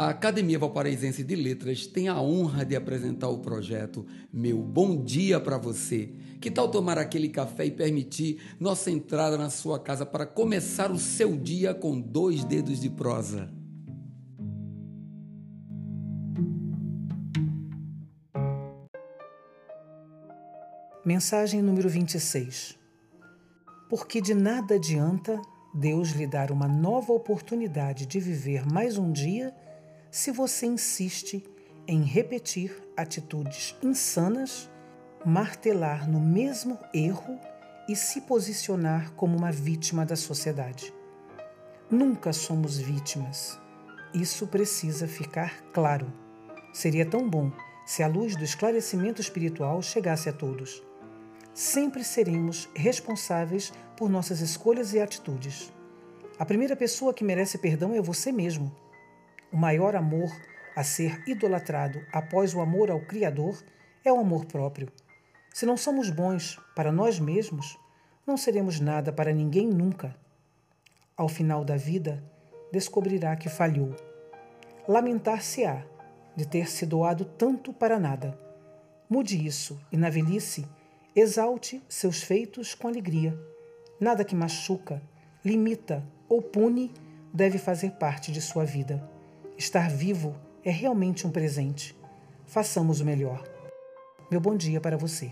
A Academia Valparaísense de Letras tem a honra de apresentar o projeto Meu Bom Dia para Você. Que tal tomar aquele café e permitir nossa entrada na sua casa para começar o seu dia com dois dedos de prosa? Mensagem número 26. Porque de nada adianta Deus lhe dar uma nova oportunidade de viver mais um dia se você insiste em repetir atitudes insanas, martelar no mesmo erro e se posicionar como uma vítima da sociedade. Nunca somos vítimas. Isso precisa ficar claro. Seria tão bom se a luz do esclarecimento espiritual chegasse a todos. Sempre seremos responsáveis por nossas escolhas e atitudes. A primeira pessoa que merece perdão é você mesmo. O maior amor a ser idolatrado após o amor ao Criador é o amor próprio. Se não somos bons para nós mesmos, não seremos nada para ninguém nunca. Ao final da vida, descobrirá que falhou. Lamentar-se-á de ter se doado tanto para nada. Mude isso e, na velhice, exalte seus feitos com alegria. Nada que machuca, limita ou pune deve fazer parte de sua vida. Estar vivo é realmente um presente. Façamos o melhor. Meu bom dia para você.